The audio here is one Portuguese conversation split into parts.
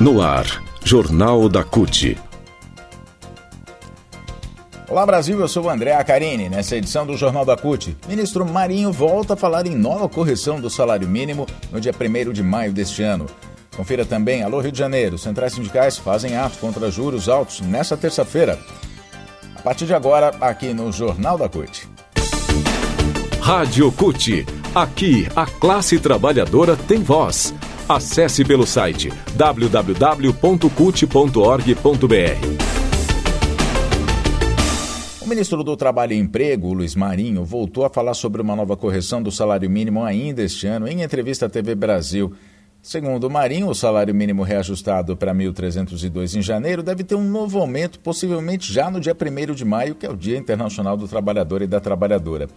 No ar, Jornal da CUT. Olá Brasil, eu sou o André Acarini. Nessa edição do Jornal da CUT, ministro Marinho volta a falar em nova correção do salário mínimo no dia 1 de maio deste ano. Confira também, alô Rio de Janeiro, centrais sindicais fazem ato contra juros altos nesta terça-feira. A partir de agora, aqui no Jornal da CUT. Rádio CUT. Aqui, a classe trabalhadora tem voz. Acesse pelo site www.cut.org.br. O ministro do Trabalho e Emprego, Luiz Marinho, voltou a falar sobre uma nova correção do salário mínimo ainda este ano em entrevista à TV Brasil. Segundo Marinho, o salário mínimo reajustado para 1.302 em janeiro deve ter um novo aumento, possivelmente já no dia 1 de maio, que é o Dia Internacional do Trabalhador e da Trabalhadora.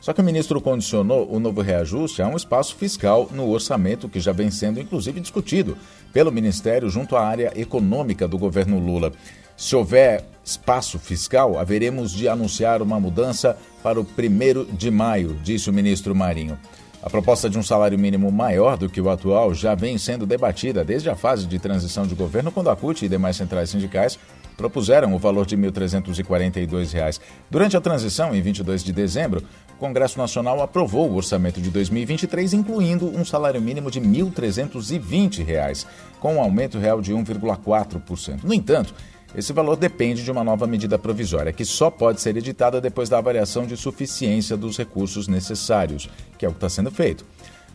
Só que o ministro condicionou o novo reajuste a um espaço fiscal no orçamento que já vem sendo inclusive discutido pelo Ministério junto à área econômica do governo Lula. Se houver espaço fiscal, haveremos de anunciar uma mudança para o primeiro de maio, disse o ministro Marinho. A proposta de um salário mínimo maior do que o atual já vem sendo debatida desde a fase de transição de governo, quando a CUT e demais centrais sindicais propuseram o valor de R$ 1.342. Durante a transição, em 22 de dezembro, o Congresso Nacional aprovou o orçamento de 2023, incluindo um salário mínimo de R$ 1.320, com um aumento real de 1,4%. No entanto, esse valor depende de uma nova medida provisória, que só pode ser editada depois da avaliação de suficiência dos recursos necessários, que é o que está sendo feito.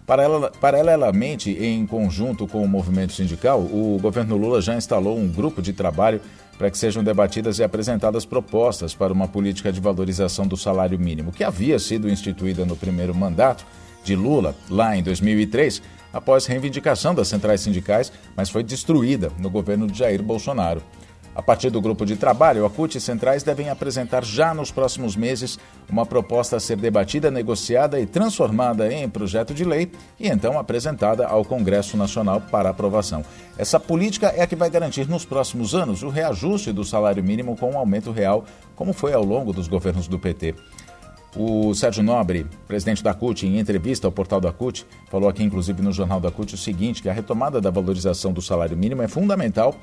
Paralelamente, em conjunto com o movimento sindical, o governo Lula já instalou um grupo de trabalho para que sejam debatidas e apresentadas propostas para uma política de valorização do salário mínimo, que havia sido instituída no primeiro mandato de Lula, lá em 2003, após reivindicação das centrais sindicais, mas foi destruída no governo de Jair Bolsonaro. A partir do grupo de trabalho, a CUT e centrais devem apresentar já nos próximos meses uma proposta a ser debatida, negociada e transformada em projeto de lei e então apresentada ao Congresso Nacional para aprovação. Essa política é a que vai garantir nos próximos anos o reajuste do salário mínimo com um aumento real, como foi ao longo dos governos do PT. O Sérgio Nobre, presidente da CUT, em entrevista ao portal da CUT, falou aqui, inclusive no jornal da CUT, o seguinte: que a retomada da valorização do salário mínimo é fundamental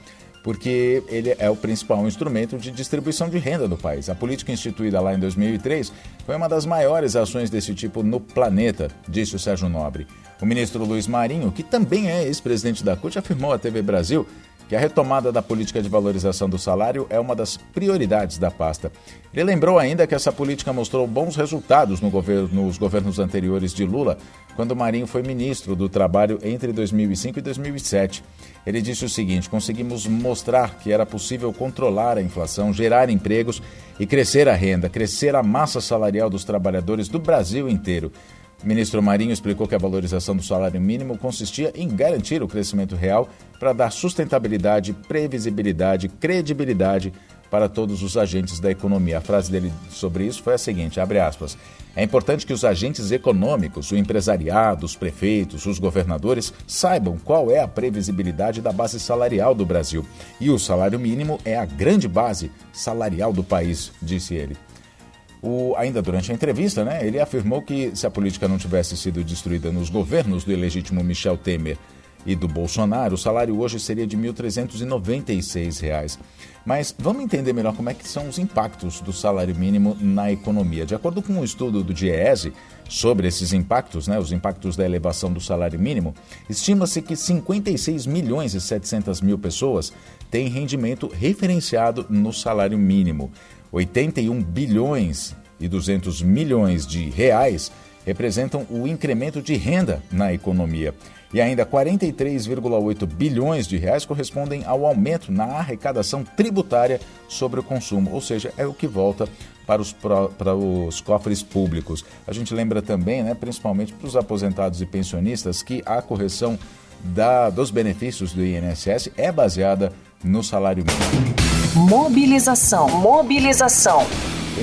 porque ele é o principal instrumento de distribuição de renda do país. A política instituída lá em 2003 foi uma das maiores ações desse tipo no planeta, disse o Sérgio Nobre. O ministro Luiz Marinho, que também é ex-presidente da CUT, afirmou à TV Brasil que a retomada da política de valorização do salário é uma das prioridades da pasta. Ele lembrou ainda que essa política mostrou bons resultados no governo, nos governos anteriores de Lula, quando Marinho foi ministro do Trabalho entre 2005 e 2007. Ele disse o seguinte: conseguimos mostrar que era possível controlar a inflação, gerar empregos e crescer a renda, crescer a massa salarial dos trabalhadores do Brasil inteiro. O ministro Marinho explicou que a valorização do salário mínimo consistia em garantir o crescimento real para dar sustentabilidade, previsibilidade, credibilidade para todos os agentes da economia. A frase dele sobre isso foi a seguinte, abre aspas: É importante que os agentes econômicos, o empresariado, os prefeitos, os governadores saibam qual é a previsibilidade da base salarial do Brasil. E o salário mínimo é a grande base salarial do país, disse ele. O, ainda durante a entrevista, né, ele afirmou que se a política não tivesse sido destruída nos governos do ilegítimo Michel Temer e do Bolsonaro, o salário hoje seria de R$ 1.396. Mas vamos entender melhor como é que são os impactos do salário mínimo na economia. De acordo com um estudo do DIEESE sobre esses impactos, né, os impactos da elevação do salário mínimo, estima-se que 56 milhões e 700 mil pessoas têm rendimento referenciado no salário mínimo. 81 bilhões e 200 milhões de reais representam o incremento de renda na economia. E ainda 43,8 bilhões de reais correspondem ao aumento na arrecadação tributária sobre o consumo, ou seja, é o que volta para os, para os cofres públicos. A gente lembra também, né, principalmente para os aposentados e pensionistas, que a correção da, dos benefícios do INSS é baseada no salário mínimo. Mobilização. Mobilização.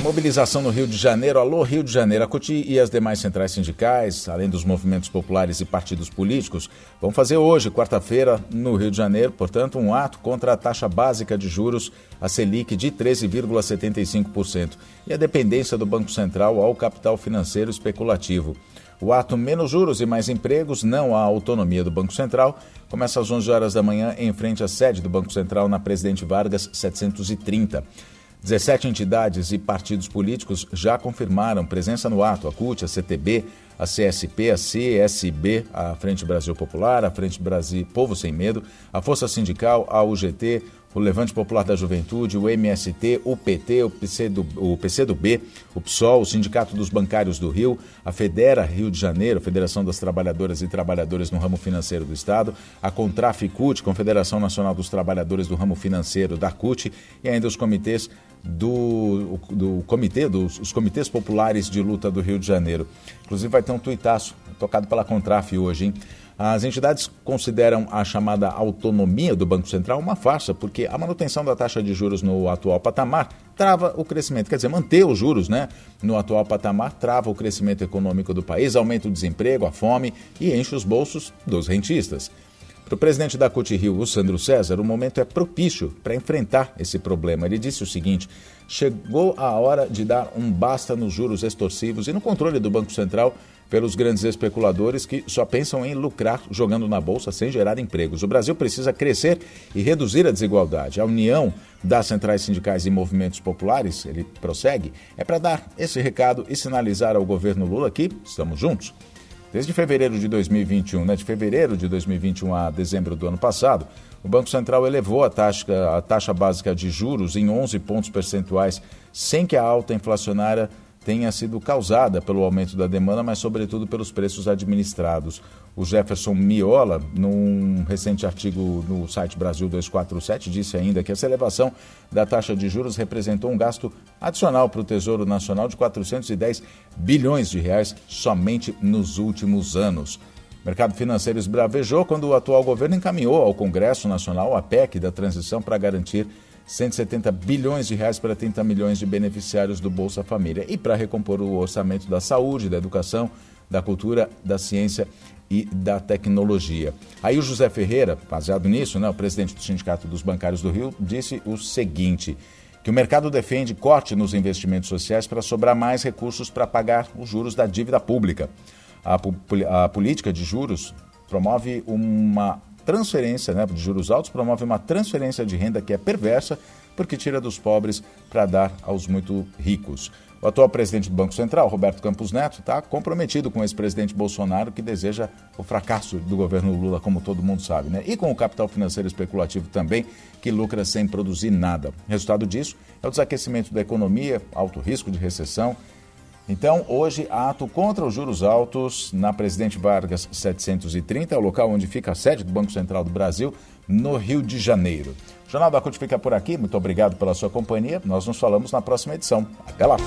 Mobilização no Rio de Janeiro. Alô, Rio de Janeiro. A CUTI e as demais centrais sindicais, além dos movimentos populares e partidos políticos, vão fazer hoje, quarta-feira, no Rio de Janeiro, portanto, um ato contra a taxa básica de juros, a Selic, de 13,75% e a dependência do Banco Central ao capital financeiro especulativo. O ato Menos Juros e Mais Empregos, não há autonomia do Banco Central, começa às 11 horas da manhã em frente à sede do Banco Central na Presidente Vargas 730. 17 entidades e partidos políticos já confirmaram presença no ato. A CUT, a CTB, a CSP, a CSB, a Frente Brasil Popular, a Frente Brasil Povo Sem Medo, a Força Sindical, a UGT, o Levante Popular da Juventude, o MST, o PT, o, PC do, o PCdoB, o PSOL, o Sindicato dos Bancários do Rio, a Federa Rio de Janeiro, Federação das Trabalhadoras e Trabalhadores no Ramo Financeiro do Estado, a Contraficute, Confederação Nacional dos Trabalhadores do Ramo Financeiro da CUT e ainda os comitês do, do comitê, dos os comitês populares de luta do Rio de Janeiro. Inclusive vai ter um tuitaço tocado pela Contraf hoje, hein? As entidades consideram a chamada autonomia do Banco Central uma farsa, porque a manutenção da taxa de juros no atual patamar trava o crescimento. Quer dizer, manter os juros né, no atual patamar trava o crescimento econômico do país, aumenta o desemprego, a fome e enche os bolsos dos rentistas. Para o presidente da CUT Rio, o Sandro César, o momento é propício para enfrentar esse problema. Ele disse o seguinte: chegou a hora de dar um basta nos juros extorsivos e no controle do Banco Central pelos grandes especuladores que só pensam em lucrar jogando na bolsa sem gerar empregos. O Brasil precisa crescer e reduzir a desigualdade. A união das centrais sindicais e movimentos populares, ele prossegue, é para dar esse recado e sinalizar ao governo Lula que estamos juntos. Desde fevereiro de 2021, né, de fevereiro de 2021 a dezembro do ano passado, o Banco Central elevou a taxa, a taxa básica de juros em 11 pontos percentuais, sem que a alta inflacionária tenha sido causada pelo aumento da demanda, mas sobretudo pelos preços administrados. O Jefferson Miola, num recente artigo no site Brasil 247, disse ainda que essa elevação da taxa de juros representou um gasto adicional para o Tesouro Nacional de 410 bilhões de reais somente nos últimos anos. O mercado financeiro esbravejou quando o atual governo encaminhou ao Congresso Nacional a PEC da transição para garantir 170 bilhões de reais para 30 milhões de beneficiários do Bolsa Família e para recompor o orçamento da saúde, da educação, da cultura, da ciência e da tecnologia. Aí o José Ferreira, baseado nisso, né, o presidente do Sindicato dos Bancários do Rio, disse o seguinte: que o mercado defende corte nos investimentos sociais para sobrar mais recursos para pagar os juros da dívida pública. A, a política de juros promove uma transferência né, de juros altos, promove uma transferência de renda que é perversa, porque tira dos pobres para dar aos muito ricos. O atual presidente do Banco Central, Roberto Campos Neto, está comprometido com o ex-presidente Bolsonaro, que deseja o fracasso do governo Lula, como todo mundo sabe, né? E com o capital financeiro especulativo também, que lucra sem produzir nada. Resultado disso é o desaquecimento da economia, alto risco de recessão então, hoje, ato contra os juros altos na Presidente Vargas 730, é o local onde fica a sede do Banco Central do Brasil, no Rio de Janeiro. O Jornal da CUT fica por aqui. Muito obrigado pela sua companhia. Nós nos falamos na próxima edição. Até lá!